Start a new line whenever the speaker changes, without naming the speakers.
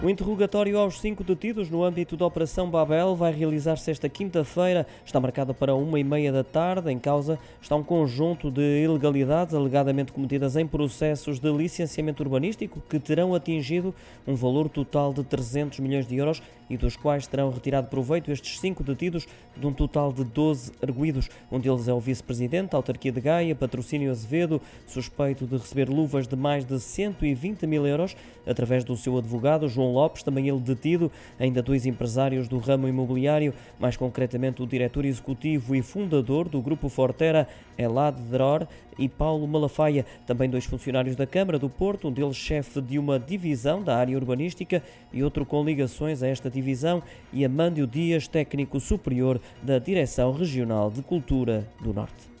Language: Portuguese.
O interrogatório aos cinco detidos no âmbito da Operação Babel vai realizar-se esta quinta-feira. Está marcada para uma e meia da tarde. Em causa está um conjunto de ilegalidades alegadamente cometidas em processos de licenciamento urbanístico que terão atingido um valor total de 300 milhões de euros e dos quais terão retirado proveito estes cinco detidos de um total de 12 arguídos. Um deles é o vice-presidente da autarquia de Gaia, Patrocínio Azevedo, suspeito de receber luvas de mais de 120 mil euros através do seu advogado João João Lopes, também ele detido, ainda dois empresários do ramo imobiliário, mais concretamente o diretor executivo e fundador do Grupo Fortera, Elad Dror, e Paulo Malafaia, também dois funcionários da Câmara do Porto, um deles chefe de uma divisão da área urbanística e outro com ligações a esta divisão, e Amândio Dias, técnico superior da Direção Regional de Cultura do Norte.